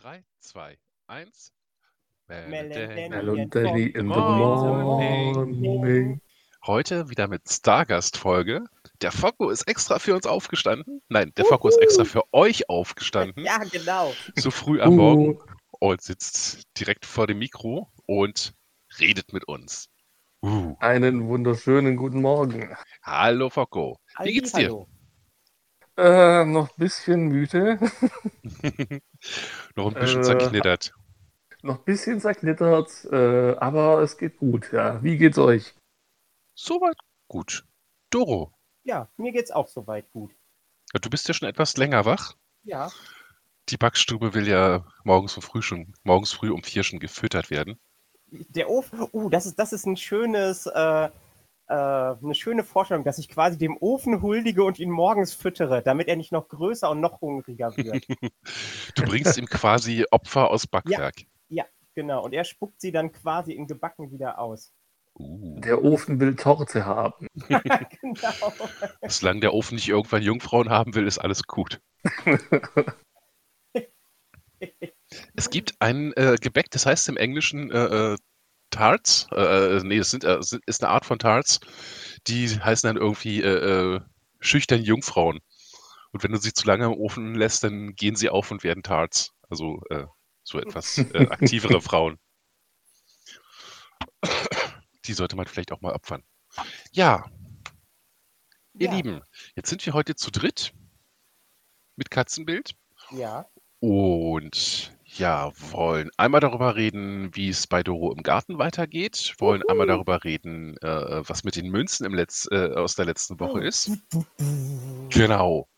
3, 2, 1. Melody in the morning. Heute wieder mit Stargast-Folge. Der Focko ist extra für uns aufgestanden. Nein, der Focko ist extra für euch aufgestanden. Ja, genau. So früh am Morgen und sitzt direkt vor dem Mikro und redet mit uns. Uh. Einen wunderschönen guten Morgen. Hallo Focko. Wie geht's dir? Hallo. Äh, noch ein bisschen müde. Noch ein bisschen Äh, zerknittert. noch ein bisschen zerknittert, äh, aber es geht gut. Ja. Wie geht's euch? Soweit gut. Doro, Ja, mir geht's auch soweit gut. du bist ja schon etwas länger wach. Ja, Die Backstube will ja morgens um früh schon, morgens früh um vier schon gefüttert werden. der Ofen, uh, das ist, das ist ein schönes, äh, äh, eine schöne Vorstellung, dass ich quasi dem Ofen huldige und ihn morgens füttere, damit er nicht noch größer und noch hungriger wird. Du bringst ihm quasi Opfer aus Backwerk. genau, und er spuckt sie dann quasi in Gebacken wieder aus. Uh. Der Ofen will Torte haben. genau. Solange der Ofen nicht irgendwann Jungfrauen haben will, ist alles gut. Es gibt ein äh, Gebäck, das heißt im Englischen äh, äh, Tarts. Äh, äh, nee, das sind, äh, ist eine Art von Tarts. Die heißen dann irgendwie äh, äh, schüchtern Jungfrauen. Und wenn du sie zu lange im Ofen lässt, dann gehen sie auf und werden Tarts. Also äh, so etwas äh, aktivere Frauen. Die sollte man vielleicht auch mal opfern. Ja, ihr Ja. Lieben, jetzt sind wir heute zu dritt mit Katzenbild. Ja, Und ja, wollen einmal darüber reden, wie es bei Doro im Garten weitergeht, wollen einmal Uhu. darüber reden, äh, was mit den Münzen im Letz äh, aus der letzten Woche ist. Genau.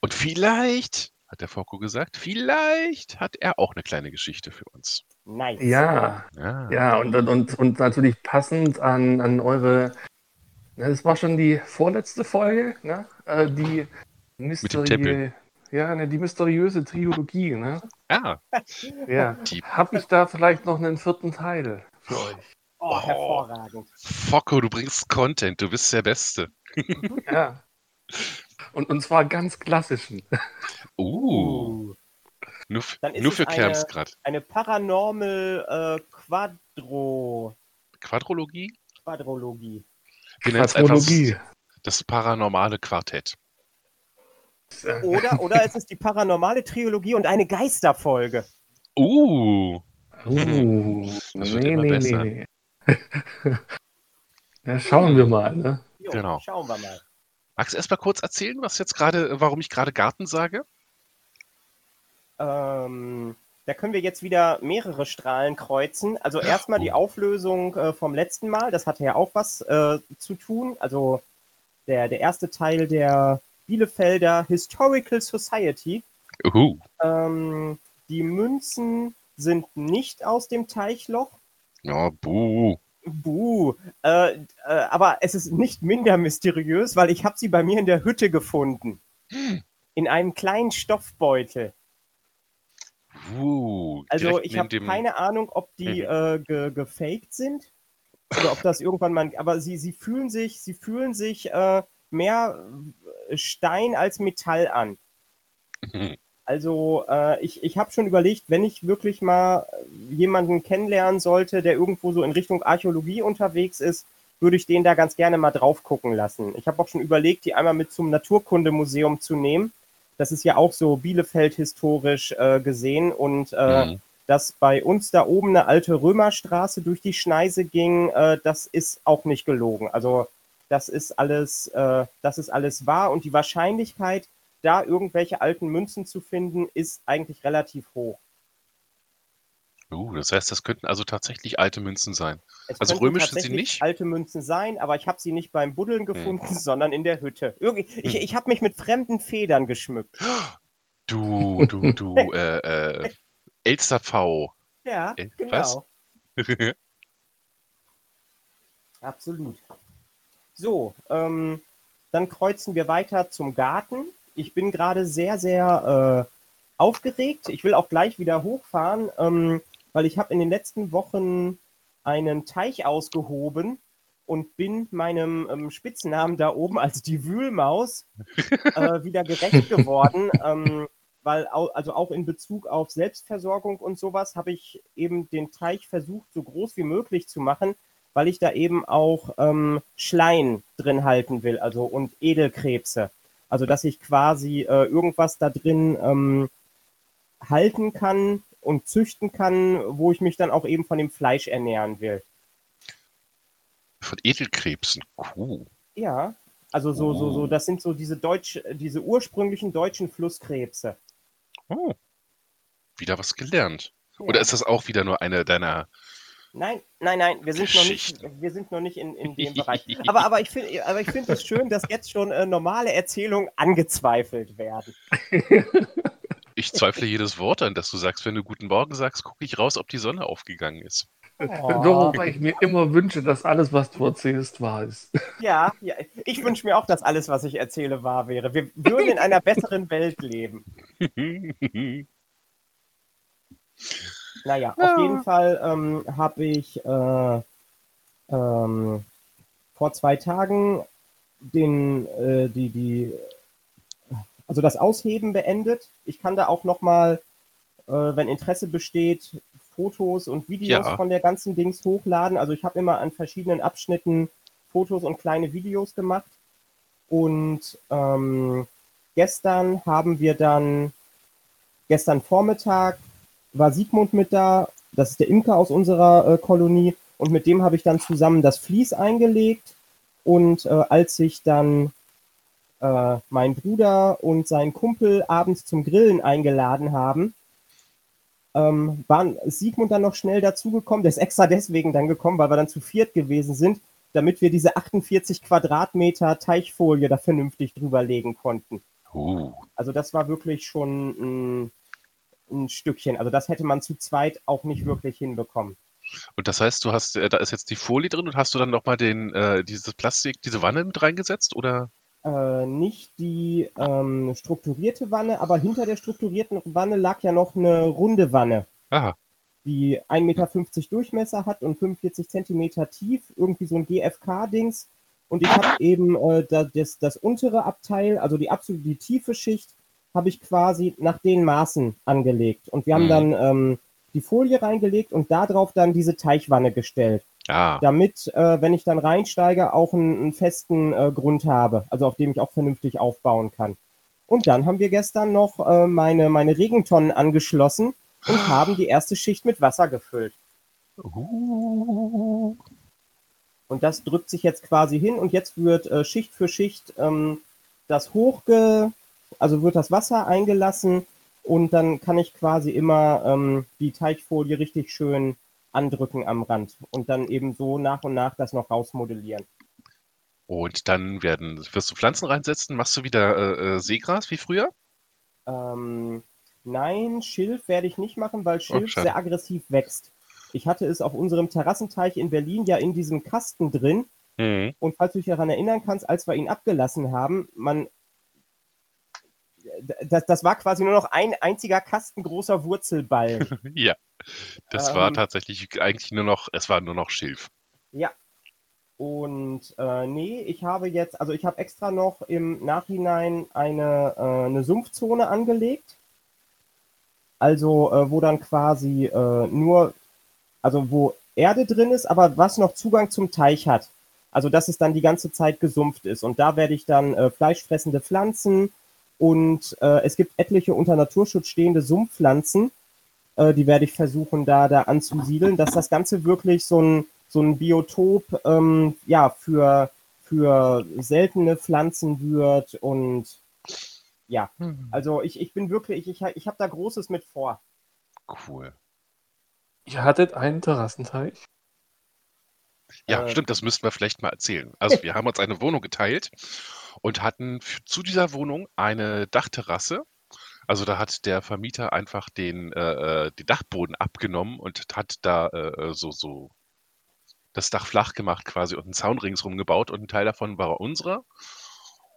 Und vielleicht, hat der Foko gesagt, vielleicht hat er auch eine kleine Geschichte für uns. nice. Ja, Ja. ja, und, und, und, und natürlich passend an, an eure. Na, das war schon die vorletzte Folge, ne? Äh, die Tempel. Ja, ne, die mysteriöse Trilogie, ne? Ah, Ja. die Habe ich da vielleicht noch einen vierten Teil für euch? Oh, Oh. hervorragend. Foko, du bringst Content, du bist der Beste. Ja. Und, und zwar ganz klassischen. Uh, Uh. nur, f- Dann ist nur für Kerms eine- gerade. Eine Paranormal äh, Quadro Quadrologie? Quadrologie. Wir nennen es einfach Quadrologie. das paranormale Quartett. Oder, oder es ist die paranormale Trilogie und eine Geisterfolge. Uh, Uh, Das wird nee, immer nee, besser. nee, nee. Ja, schauen wir mal, ne? Jo, Genau. Schauen wir mal. magst du erst mal kurz erzählen, was jetzt gerade, warum ich gerade Garten sage? Ähm, da können wir jetzt wieder mehrere Strahlen kreuzen. Also erstmal die Oh. Auflösung äh, vom letzten Mal. Das hatte ja auch was äh, zu tun. Also der, der erste Teil der Bielefelder Historical Society. Uhu. Ähm, die Münzen sind nicht aus dem Teichloch. Ja, buh. Buh. Äh, äh, aber es ist nicht minder mysteriös, weil ich habe sie bei mir in der Hütte gefunden. In einem kleinen Stoffbeutel. Uh, Also ich habe dem- keine Ahnung, ob die äh, ge gefaked sind oder ob das irgendwann mal. Aber sie, sie fühlen sich, sie fühlen sich äh, mehr Stein als Metall an. Also äh, ich, ich habe schon überlegt, wenn ich wirklich mal jemanden kennenlernen sollte, der irgendwo so in Richtung Archäologie unterwegs ist, würde ich den da ganz gerne mal drauf gucken lassen. Ich habe auch schon überlegt, die einmal mit zum Naturkundemuseum zu nehmen. Das ist ja auch so Bielefeld historisch äh, gesehen und äh, Mhm. dass bei uns da oben eine alte Römerstraße durch die Schneise ging, äh, das ist auch nicht gelogen. Also das ist alles, äh, das ist alles wahr und die Wahrscheinlichkeit, da irgendwelche alten Münzen zu finden, ist eigentlich relativ hoch. Uh, das heißt, das könnten also tatsächlich alte Münzen sein. Es Also römisch sind sie nicht? alte Münzen sein, aber ich habe sie nicht beim Buddeln gefunden, sondern in der Hütte. Irgendwie, ich Hm. ich habe mich mit fremden Federn geschmückt. Du, du, du, äh, äh, Elster V. Ja, Äh, genau. was? Absolut. So, ähm, dann kreuzen wir weiter zum Garten. Ich bin gerade sehr, sehr äh, aufgeregt. Ich will auch gleich wieder hochfahren, ähm, weil ich habe in den letzten Wochen einen Teich ausgehoben und bin meinem ähm, Spitznamen da oben als die Wühlmaus äh, wieder gerecht geworden, ähm, weil also auch in Bezug auf Selbstversorgung und sowas habe ich eben den Teich versucht, so groß wie möglich zu machen, weil ich da eben auch ähm, Schleien drin halten will, also und Edelkrebse. Also dass ich quasi äh, irgendwas da drin ähm, halten kann und züchten kann, wo ich mich dann auch eben von dem Fleisch ernähren will. Von Edelkrebsen, cool. Ja, also so, so, so, oh. das sind so diese deutsch, diese ursprünglichen deutschen Flusskrebse. Oh. Wieder was gelernt. Ja. Oder ist das auch wieder nur eine deiner. Nein, nein, nein, wir sind noch nicht, wir sind noch nicht in, in dem Bereich. Aber, aber ich finde aber ich find es schön, dass jetzt schon äh, normale Erzählungen angezweifelt werden. Ich zweifle jedes Wort an, das du sagst. Wenn du Guten Morgen sagst, gucke ich raus, ob die Sonne aufgegangen ist. Oh. weil ich mir immer wünsche, dass alles, was du erzählst, wahr ist. Ja, ja. ich wünsche mir auch, dass alles, was ich erzähle, wahr wäre. Wir würden in einer besseren Welt leben. Naja, ja. auf jeden Fall ähm, habe ich äh, ähm, vor zwei Tagen den, äh, die, die, also das Ausheben beendet. Ich kann da auch nochmal, äh, wenn Interesse besteht, Fotos und Videos ja. von der ganzen Dings hochladen. Also ich habe immer an verschiedenen Abschnitten Fotos und kleine Videos gemacht. Und ähm, gestern haben wir dann, gestern Vormittag war Sigmund mit da, das ist der Imker aus unserer äh, Kolonie, und mit dem habe ich dann zusammen das Vlies eingelegt. Und äh, als sich dann äh, mein Bruder und sein Kumpel abends zum Grillen eingeladen haben, ähm, waren Sigmund dann noch schnell dazugekommen. Der ist extra deswegen dann gekommen, weil wir dann zu viert gewesen sind, damit wir diese 48 Quadratmeter Teichfolie da vernünftig drüber legen konnten. Uh. Also das war wirklich schon ein, ein Stückchen. Also das hätte man zu zweit auch nicht wirklich hinbekommen. Und das heißt, du hast, äh, da ist jetzt die Folie drin und hast du dann nochmal den, äh, dieses Plastik, diese Wanne mit reingesetzt oder? Äh, nicht die ähm, strukturierte Wanne, aber hinter der strukturierten Wanne lag ja noch eine runde Wanne. Aha. Die 1,50 Meter Durchmesser hat und 45 Zentimeter tief, irgendwie so ein GFK-Dings. Und ich habe eben äh, das, das untere Abteil, also die absolute die tiefe Schicht, habe ich quasi nach den Maßen angelegt. Und wir haben mhm. dann ähm, die Folie reingelegt und darauf dann diese Teichwanne gestellt. Ah. Damit, äh, wenn ich dann reinsteige, auch einen, einen festen äh, Grund habe, also auf dem ich auch vernünftig aufbauen kann. Und dann haben wir gestern noch äh, meine, meine Regentonnen angeschlossen und haben die erste Schicht mit Wasser gefüllt. Uh. Und das drückt sich jetzt quasi hin und jetzt wird äh, Schicht für Schicht ähm, das hochge, also wird das Wasser eingelassen und dann kann ich quasi immer ähm, die Teichfolie richtig schön andrücken am Rand und dann eben so nach und nach das noch rausmodellieren. Und dann werden, wirst du Pflanzen reinsetzen? Machst du wieder äh, äh Seegras wie früher? Ähm, nein, Schilf werde ich nicht machen, weil oh, Schilf oh, sehr aggressiv wächst. Ich hatte es auf unserem Terrassenteich in Berlin ja in diesem Kasten drin. Mhm. Und falls du dich daran erinnern kannst, als wir ihn abgelassen haben, man das, das war quasi nur noch ein einziger Kasten großer Wurzelball. ja, das ähm, war tatsächlich eigentlich nur noch, es war nur noch Schilf. Ja. Und äh, nee, ich habe jetzt, also ich habe extra noch im Nachhinein eine, äh, eine Sumpfzone angelegt. Also, äh, wo dann quasi äh, nur, also wo Erde drin ist, aber was noch Zugang zum Teich hat. Also, dass es dann die ganze Zeit gesumpft ist. Und da werde ich dann äh, fleischfressende Pflanzen, und äh, es gibt etliche unter Naturschutz stehende Sumpfpflanzen, äh, die werde ich versuchen, da, da anzusiedeln, dass das Ganze wirklich so ein, so ein Biotop ähm, ja, für, für seltene Pflanzen wird. Und ja, hm. also ich, ich bin wirklich, ich, ich habe da Großes mit vor. Cool. Ihr hattet einen Terrassenteich? Ja, äh, stimmt, das müssten wir vielleicht mal erzählen. Also wir haben uns eine Wohnung geteilt und hatten zu dieser Wohnung eine Dachterrasse. Also da hat der Vermieter einfach den, äh, äh den Dachboden abgenommen und hat da äh, äh, so, so das Dach flach gemacht quasi und einen Zaun ringsrum gebaut und ein Teil davon war unserer.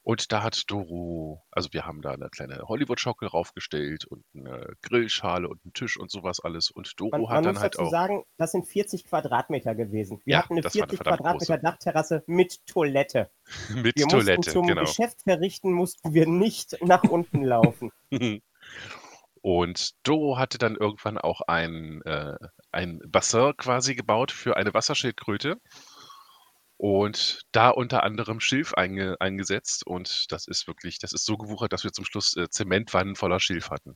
Und da hat Doro, also wir haben da eine kleine Hollywood-Schaukel raufgestellt und eine Grillschale und einen Tisch und sowas alles. Und Doro man, hat man dann muss halt dazu auch. sagen, das sind 40 Quadratmeter gewesen. Wir ja, hatten eine 40 eine Quadratmeter große. Dachterrasse mit Toilette. mit wir Toilette, zum genau. Geschäft verrichten mussten wir nicht nach unten laufen. Und Doro hatte dann irgendwann auch ein, äh, ein Bassin quasi gebaut für eine Wasserschildkröte und da unter anderem Schilf einge eingesetzt. Und das ist wirklich, das ist so gewuchert, dass wir zum Schluss äh, Zementwannen voller Schilf hatten.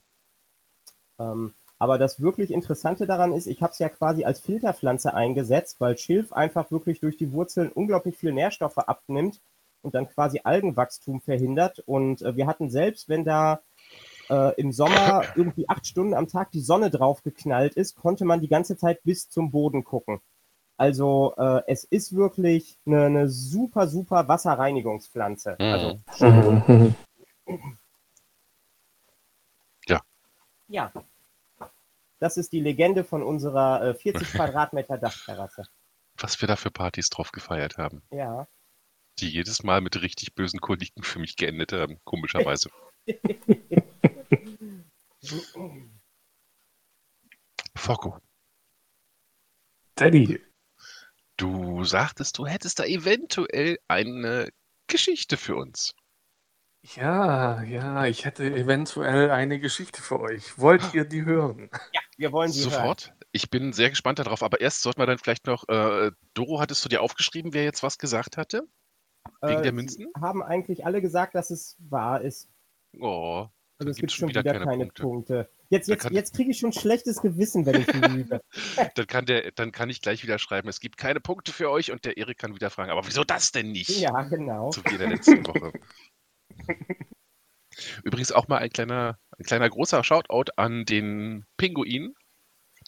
Ähm, aber das wirklich Interessante daran ist, ich habe es ja quasi als Filterpflanze eingesetzt, weil Schilf einfach wirklich durch die Wurzeln unglaublich viel Nährstoffe abnimmt und dann quasi Algenwachstum verhindert. Und äh, wir hatten selbst, wenn da äh, im Sommer irgendwie acht Stunden am Tag die Sonne drauf geknallt ist, konnte man die ganze Zeit bis zum Boden gucken. Also äh, es ist wirklich eine, eine, super, super Wasserreinigungspflanze. Mhm. Also. Ja. Ja. Das ist die Legende von unserer äh, 40 Quadratmeter Dachterrasse. Was wir da für Partys drauf gefeiert haben, Ja. die jedes Mal mit richtig bösen Koliken für mich geendet haben, komischerweise. Focko, Daddy. Du sagtest, du hättest da eventuell eine Geschichte für uns. Ja, ja, ich hätte eventuell eine Geschichte für euch. Wollt ihr die hören? Ja, wir wollen sie hören. Sofort. Ich bin sehr gespannt darauf, aber erst sollten wir dann vielleicht noch, äh, Doro, hattest du dir aufgeschrieben, wer jetzt was gesagt hatte? Wegen Äh, der Münzen? Haben eigentlich alle gesagt, dass es wahr ist. Oh, Also es gibt schon wieder, keine, Punkte. Punkte. Jetzt, jetzt, jetzt kriege ich schon schlechtes Gewissen, wenn ich lüge. dann kann, der, dann kann ich gleich wieder schreiben, es gibt keine Punkte für euch und der Erik kann wieder fragen, aber wieso das denn nicht? ja, genau. So wie in der letzten Woche. Übrigens auch mal ein kleiner, ein kleiner großer Shoutout an den Pinguin,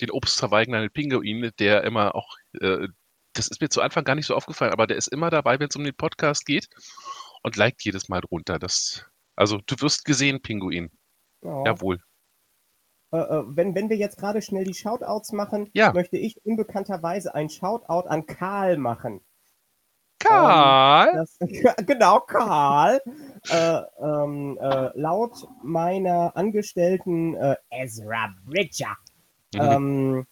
den obstverweigernden Pinguin, der immer auch, äh, das ist mir zu Anfang gar nicht so aufgefallen, aber der ist immer dabei, wenn es um den Podcast geht und liked jedes Mal drunter. Das, also du wirst gesehen, Pinguin. Ja. Jawohl. Äh, äh, wenn, wenn wir jetzt gerade schnell die Shoutouts machen, Ja. möchte ich unbekannterweise ein Shoutout an Karl machen. Karl! Das, genau, Karl. Äh, ähm, äh, laut meiner Angestellten äh, Ezra Bridger Mhm. ähm,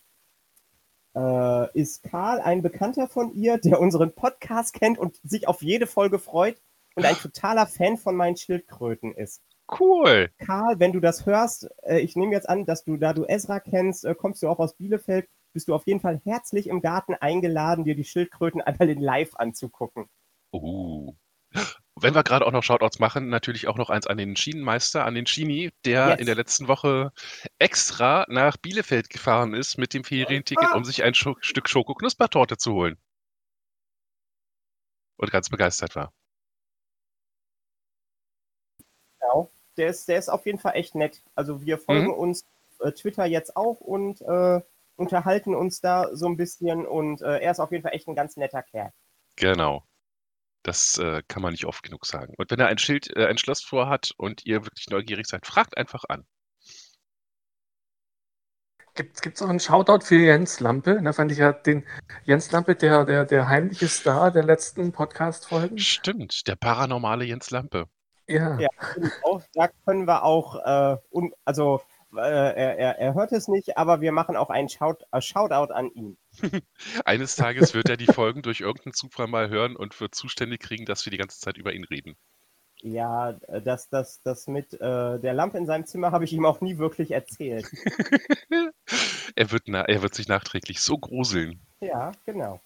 äh, ist Karl ein Bekannter von ihr, der unseren Podcast kennt und sich auf jede Folge freut und ein totaler Fan von meinen Schildkröten ist. cool. Karl, wenn du das hörst, äh, ich nehme jetzt an, dass du, da du Ezra kennst, äh, kommst du auch aus Bielefeld, bist du auf jeden Fall herzlich im Garten eingeladen, dir die Schildkröten einmal in live anzugucken. Uh. Wenn wir gerade auch noch Shoutouts machen, natürlich auch noch eins an den Schienenmeister, an den Schini, der Yes. in der letzten Woche extra nach Bielefeld gefahren ist mit dem Ferienticket, Ah. um sich ein Scho Stück Schoko-Knuspertorte zu holen. Und ganz begeistert war. Genau. Der ist, der ist auf jeden Fall echt nett. Also wir folgen Mhm. uns äh, Twitter jetzt auch und äh, unterhalten uns da so ein bisschen und äh, er ist auf jeden Fall echt ein ganz netter Kerl. Genau. Das äh, kann man nicht oft genug sagen. Und wenn er ein Schild, äh, ein Schloss vorhat und ihr wirklich neugierig seid, fragt einfach an. Gibt es auch einen Shoutout für Jens Lampe? Da fand ich ja den Jens Lampe, der, der, der heimliche Star der letzten Podcast-Folgen. Stimmt, der paranormale Jens Lampe. Ja. Ja. Auch, da können wir auch, äh, un, also äh, er, er, er hört es nicht, aber wir machen auch einen Shout, äh, Shoutout an ihn. Eines Tages wird er die Folgen durch irgendeinen Zufall mal hören und wird zuständig kriegen, dass wir die ganze Zeit über ihn reden. Ja, äh, das, das, das mit äh, der Lampe in seinem Zimmer habe ich ihm auch nie wirklich erzählt. er, wird na, er wird sich nachträglich so gruseln. Ja, genau.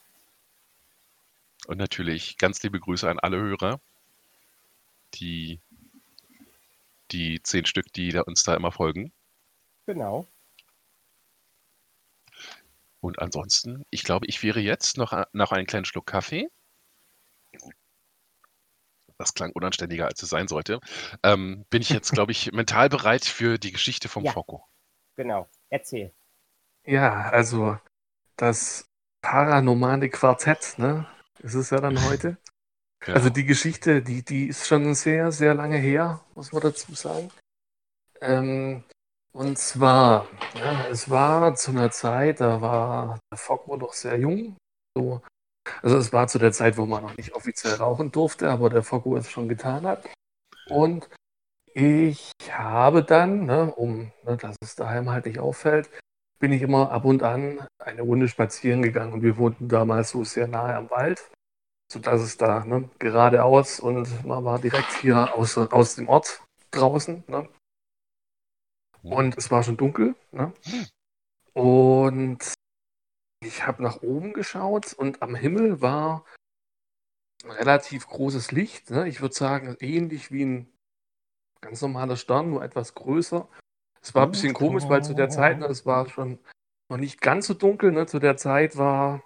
Und natürlich ganz liebe Grüße an alle Hörer, die, die zehn Stück, die da uns da immer folgen. Genau. Und ansonsten, ich glaube, ich wäre jetzt noch nach einem kleinen Schluck Kaffee. Das klang unanständiger, als es sein sollte. Ähm, bin ich jetzt, glaube ich, mental bereit für die Geschichte vom Ja. Focko. Genau. Erzähl. Ja, also das paranormale Quartett, ne? Ist es ja dann heute. Genau. Also die Geschichte, die, die ist schon sehr, sehr lange her, muss man dazu sagen. Ähm, und zwar, ja, es war zu einer Zeit, da war der Focko noch sehr jung. So. Also es war zu der Zeit, wo man noch nicht offiziell rauchen durfte, aber der Focko es schon getan hat. Und ich habe dann, ne, um, ne, dass es daheim halt nicht auffällt, bin ich immer ab und an eine Runde spazieren gegangen und wir wohnten damals so sehr nahe am Wald sodass es da ne, geradeaus und man war direkt hier aus, aus dem Ort draußen. Ne? Und es war schon dunkel. Ne? Und ich habe nach oben geschaut und am Himmel war ein relativ großes Licht. Ne? Ich würde sagen, ähnlich wie ein ganz normaler Stern, nur etwas größer. Es war ein bisschen komisch, weil zu der Zeit, ne, es war schon noch nicht ganz so dunkel. Ne? Zu der Zeit war,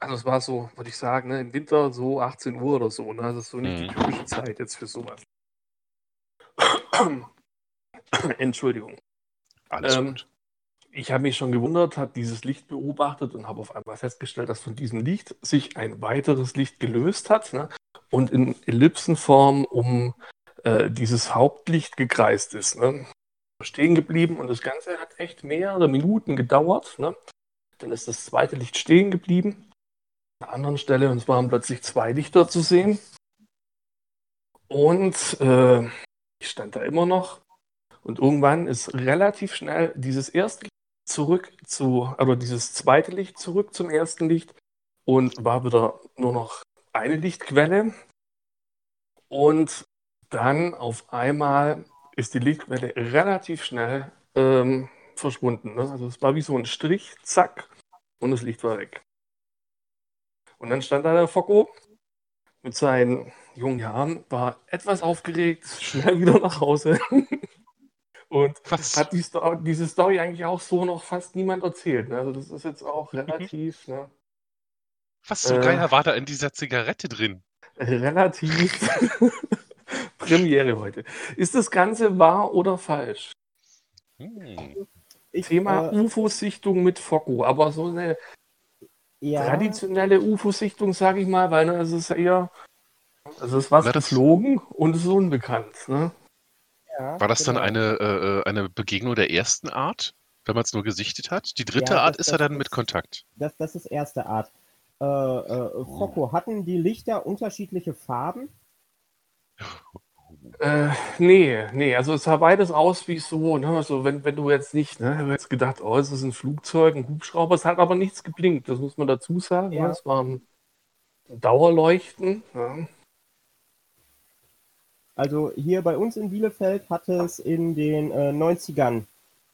also es war so, würde ich sagen, ne, im Winter so 18 Uhr oder so. Ne? Das ist so nicht die Mhm. typische Zeit jetzt für sowas. Entschuldigung. Alles Ähm, gut. Ich habe mich schon gewundert, habe dieses Licht beobachtet und habe auf einmal festgestellt, dass von diesem Licht sich ein weiteres Licht gelöst hat ne? und in Ellipsenform um äh, dieses Hauptlicht gekreist ist. Ne? Stehen geblieben und das Ganze hat echt mehrere Minuten gedauert. Ne? Dann ist das zweite Licht stehen geblieben. Einer anderen Stelle und es waren plötzlich zwei Lichter zu sehen. Und äh, ich stand da immer noch und irgendwann ist relativ schnell dieses erste Licht zurück zu, oder dieses zweite Licht zurück zum ersten Licht und war wieder nur noch eine Lichtquelle. Und dann auf einmal ist die Lichtquelle relativ schnell ähm, verschwunden. Ne? Also es war wie so ein Strich, zack, und das Licht war weg. Und dann stand da der Focko mit seinen jungen Jahren, war etwas aufgeregt, schnell wieder nach Hause. Und Was? hat die Sto diese Story eigentlich auch so noch fast niemand erzählt. Ne? Also das ist jetzt auch relativ, ne? Was zum äh, Geier war da in dieser Zigarette drin? relativ Premiere heute. Ist das Ganze wahr oder falsch? Hm. Ich, Thema äh, UFO-Sichtung mit Focko, aber so eine ja, traditionelle UFO-Sichtung, sage ich mal, weil ne, es ist eher, also es ist was Na, das- geflogen und es ist unbekannt. Ne? ja, War das dann genau. eine, äh, eine Begegnung der ersten Art, wenn man es nur gesichtet hat? Die dritte Ja, Art das- ist ja das- dann mit das- Kontakt. Das, das ist erste Art. Äh, äh, Focko, hatten die Lichter unterschiedliche Farben? Äh, nee, nee, also es sah beides aus wie so, ne? Also wenn, wenn du jetzt nicht, ne, hätte jetzt gedacht, oh, es ist ein Flugzeug, ein Hubschrauber, es hat aber nichts geblinkt, das muss man dazu sagen. Ja. Ne? Es war ein Dauerleuchten. Ja. Also hier bei uns in Bielefeld hat es in den äh, 90ern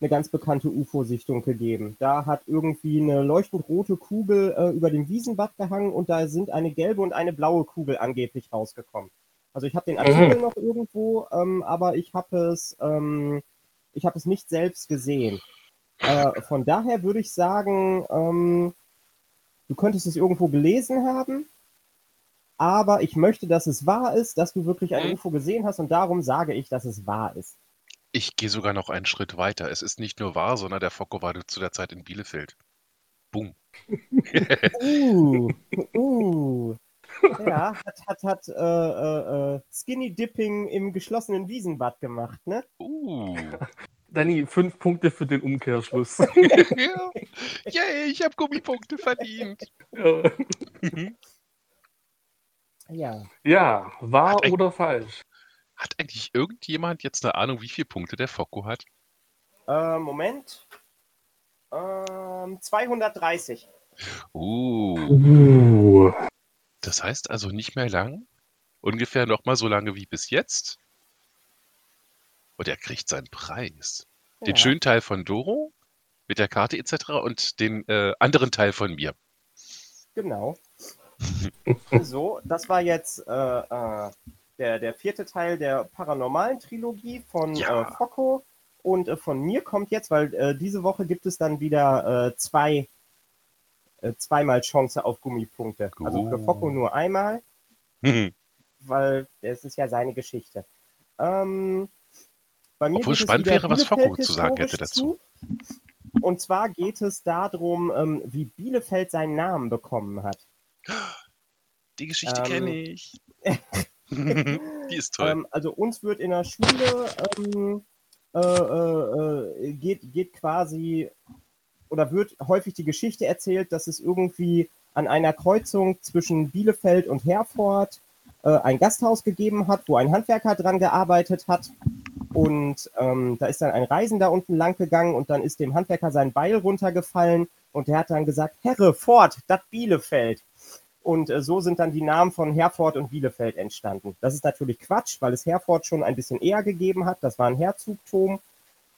eine ganz bekannte UFO-Sichtung gegeben. Da hat irgendwie eine leuchtend rote Kugel äh, über dem Wiesenbad gehangen und da sind eine gelbe und eine blaue Kugel angeblich rausgekommen. Also ich habe den Artikel noch irgendwo, ähm, aber ich habe es, ähm, ich habe es nicht selbst gesehen. Äh, von daher würde ich sagen, ähm, du könntest es irgendwo gelesen haben, aber ich möchte, dass es wahr ist, dass du wirklich ein Mhm. UFO gesehen hast und darum sage ich, dass es wahr ist. Ich gehe sogar noch einen Schritt weiter. Es ist nicht nur wahr, sondern der Focko war zu der Zeit in Bielefeld. Boom. Uh, uh. Ja, hat, hat, hat äh, äh, äh, Skinny Dipping im geschlossenen Wiesenbad gemacht, ne? Uh. Danny, fünf Punkte für den Umkehrschluss. ja. Yay, ich habe Gummipunkte verdient. ja. Ja. ja, wahr Hat oder falsch? Hat eigentlich irgendjemand jetzt eine Ahnung, wie viele Punkte der Focko hat? Äh, Moment. Ähm, 230. Uh. Uh. Das heißt also nicht mehr lang? Ungefähr noch mal so lange wie bis jetzt? Und er kriegt seinen Preis. Den Ja. schönen Teil von Doro mit der Karte etc. und den äh, anderen Teil von mir. Genau. so, das war jetzt äh, äh, der, der vierte Teil der paranormalen Trilogie von Ja. äh, Focko. Und äh, von mir kommt jetzt, weil äh, diese Woche gibt es dann wieder zwei, äh, zweimal Chance auf Gummipunkte. Also für Oh. Focko nur einmal, weil es ist ja seine Geschichte. Ähm, bei mir Obwohl spannend wäre, was Focko zu sagen hätte dazu. zu. Und zwar geht es darum, ähm, wie Bielefeld seinen Namen bekommen hat. Die Geschichte Ähm, kenne ich. Die ist toll. Ähm, also uns wird in der Schule ähm, äh, äh, äh, geht, geht quasi oder wird häufig die Geschichte erzählt, dass es irgendwie an einer Kreuzung zwischen Bielefeld und Herford äh, ein Gasthaus gegeben hat, wo ein Handwerker dran gearbeitet hat. Und ähm, da ist dann ein Reisender unten lang gegangen und dann ist dem Handwerker sein Beil runtergefallen und der hat dann gesagt, Herre, fort, das Bielefeld. Und äh, so sind dann die Namen von Herford und Bielefeld entstanden. Das ist natürlich Quatsch, weil es Herford schon ein bisschen eher gegeben hat. Das war ein Herzogtum.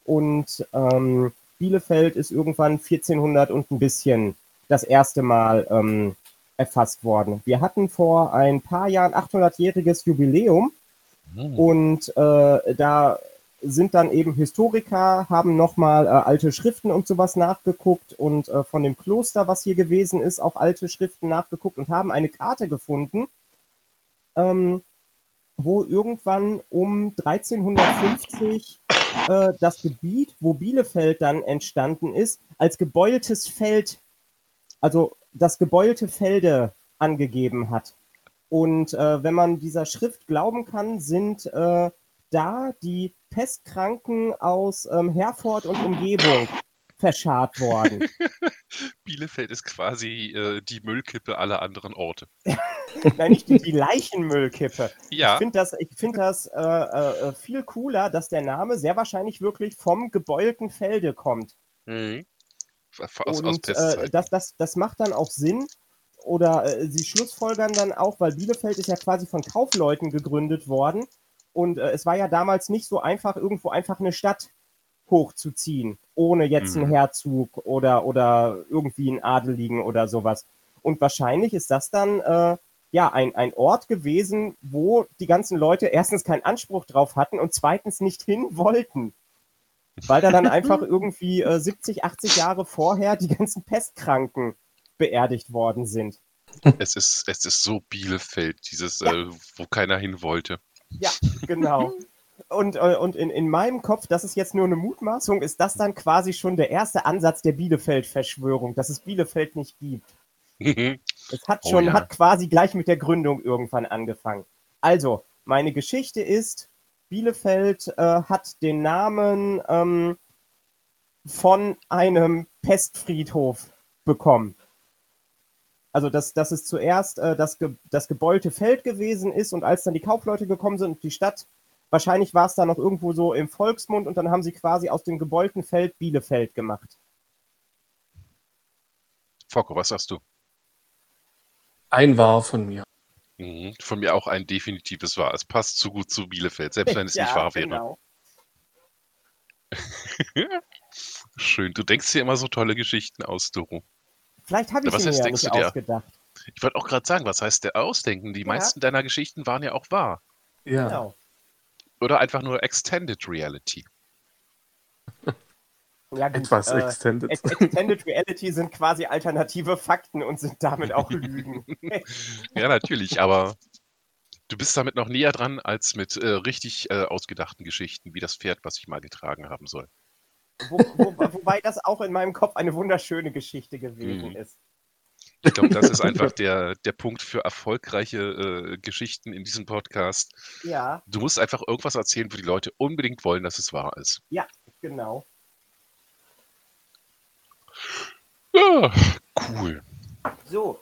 und ähm, Bielefeld ist irgendwann 1400 und ein bisschen das erste Mal ähm, erfasst worden. Wir hatten vor ein paar Jahren 800-jähriges Jubiläum Hm. und äh, da sind dann eben Historiker, haben nochmal äh, alte Schriften und sowas nachgeguckt und äh, von dem Kloster, was hier gewesen ist, auch alte Schriften nachgeguckt und haben eine Karte gefunden, ähm, wo irgendwann um 1350 äh, das Gebiet, wo Bielefeld dann entstanden ist, als gebeultes Feld, also das gebeulte Felde angegeben hat. Und äh, wenn man dieser Schrift glauben kann, sind äh, da die Pestkranken aus ähm, Herford und Umgebung verscharrt worden. Bielefeld ist quasi äh, die Müllkippe aller anderen Orte. Nein, nicht die, die Leichenmüllkippe. Ja, Ich finde das, ich find das äh, äh, viel cooler, dass der Name sehr wahrscheinlich wirklich vom gebeulten Felde kommt. mhm. aus, aus Und äh, Pestzeiten. das, das, das macht dann auch Sinn. Oder äh, sie schlussfolgern dann auch, weil Bielefeld ist ja quasi von Kaufleuten gegründet worden. Und äh, es war ja damals nicht so einfach, irgendwo einfach eine Stadt hochzuziehen, ohne jetzt einen Mhm. Herzog oder, oder irgendwie einen Adeligen oder sowas. Und wahrscheinlich ist das dann äh, ja ein, ein Ort gewesen, wo die ganzen Leute erstens keinen Anspruch drauf hatten und zweitens nicht hin wollten. Weil da dann einfach irgendwie äh, 70, 80 Jahre vorher die ganzen Pestkranken beerdigt worden sind. es, ist, es ist so Bielefeld, dieses, Ja. äh, wo keiner hin wollte. Ja, genau. Und, äh, und in, in meinem Kopf, das ist jetzt nur eine Mutmaßung, ist das dann quasi schon der erste Ansatz der Bielefeld-Verschwörung, dass es Bielefeld nicht gibt. Es hat Oh schon, ja. hat quasi gleich mit der Gründung irgendwann angefangen. Also, meine Geschichte ist, Bielefeld äh, hat den Namen ähm, von einem Pestfriedhof bekommen. Also, dass, dass es zuerst äh, das, ge das gebeulte Feld gewesen ist und als dann die Kaufleute gekommen sind und die Stadt, wahrscheinlich war es da noch irgendwo so im Volksmund und dann haben sie quasi aus dem gebeulten Feld Bielefeld gemacht. Focko, was sagst du? Ein War von mir. Mhm. Von mir auch ein definitives Wahr. Es passt zu gut zu Bielefeld, selbst wenn es nicht wahr wäre. Genau. Schön. Du denkst dir immer so tolle Geschichten aus, Doro. Vielleicht habe ich Was sie mir heißt, ja denkst nicht du dir? ausgedacht. Ich wollte auch gerade sagen, was heißt der Ausdenken? Die Ja. meisten deiner Geschichten waren ja auch wahr. Ja. Genau. Oder einfach nur Extended Reality. Ja, gut, Etwas äh, extended. Ex- Extended Reality sind quasi alternative Fakten und sind damit auch Lügen. Ja, natürlich, aber du bist damit noch näher dran als mit äh, richtig äh, ausgedachten Geschichten, wie das Pferd, was ich mal getragen haben soll. Wo, wo, wobei das auch in meinem Kopf eine wunderschöne Geschichte gewesen Mhm. ist. Ich glaube, das ist einfach der, der Punkt für erfolgreiche äh, Geschichten in diesem Podcast. Ja, Du musst einfach irgendwas erzählen, wo die Leute unbedingt wollen, dass es wahr ist. genau. Ja, cool. So,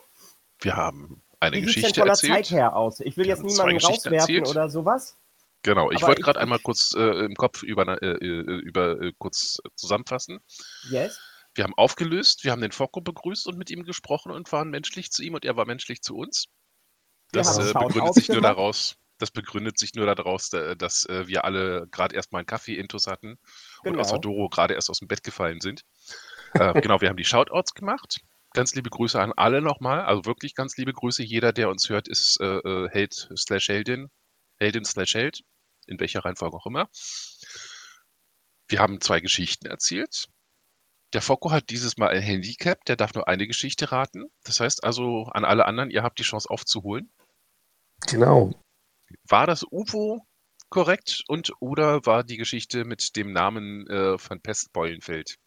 Wir haben eine wie denn Geschichte der erzählt. Zeit her aus? Ich will jetzt niemanden rauswerfen erzählt. oder sowas. Genau, ich wollte gerade einmal kurz äh, im Kopf über, äh, äh, über äh, kurz zusammenfassen. Yes. Wir haben aufgelöst, wir haben den Focko begrüßt und mit ihm gesprochen und waren menschlich zu ihm und er war menschlich zu uns. Das äh, begründet sich nur daraus, das begründet sich nur daraus, da- dass äh, wir alle gerade erstmal einen Kaffee-Intus hatten und Genau. außer Doro gerade erst aus dem Bett gefallen sind. äh, genau, wir haben die Shoutouts gemacht. Ganz liebe Grüße an alle nochmal. Also wirklich ganz liebe Grüße. Jeder, der uns hört, ist äh, äh, Held slash Heldin. Heldin slash Held. In welcher Reihenfolge auch immer. Wir haben zwei Geschichten erzählt. Der Focko hat dieses Mal ein Handicap, der darf nur eine Geschichte raten. Das heißt also an alle anderen, ihr habt die Chance aufzuholen. Genau. War das UFO korrekt und oder war die Geschichte mit dem Namen äh, von Pestbeulenfeld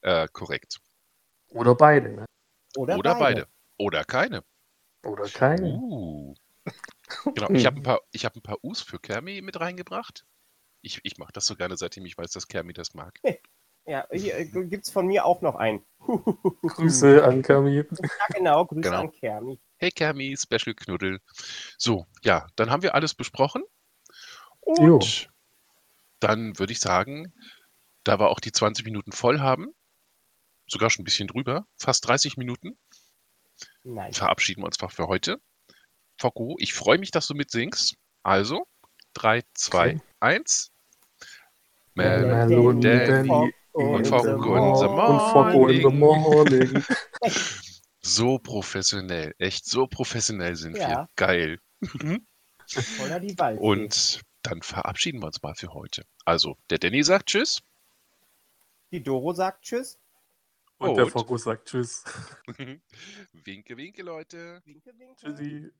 äh, korrekt? Oder beide, ne? Oder, Oder beide. Oder keine. Oder keine. Uh. Genau, ich habe ein paar, ich habe ein paar Us für Kermi mit reingebracht. Ich, ich mache das so gerne, seitdem ich weiß, dass Kermi das mag. Ja, hier äh, gibt es von mir auch noch einen. Grüße an Kami. Ja, genau. Grüße Genau. an Kermi. Hey Kermi, Special Knuddel. So, ja, dann haben wir alles besprochen. Jo. Und dann würde ich sagen, da wir auch die 20 Minuten voll haben, sogar schon ein bisschen drüber, fast 30 Minuten, Nein. verabschieden wir uns einfach für heute. Focko, ich freue mich, dass du mitsingst. Also, 3, 2, Okay. 1. Mello und in Fogg the in the morning. So professionell, echt so professionell sind wir. Ja. Geil. Voller die Wald. Und dann verabschieden wir uns mal für heute. Also, der Danny sagt Tschüss. die Doro sagt Tschüss. Und der Und- Foggo sagt Tschüss. winke, winke, Leute. Winke, winke. Tschüssi.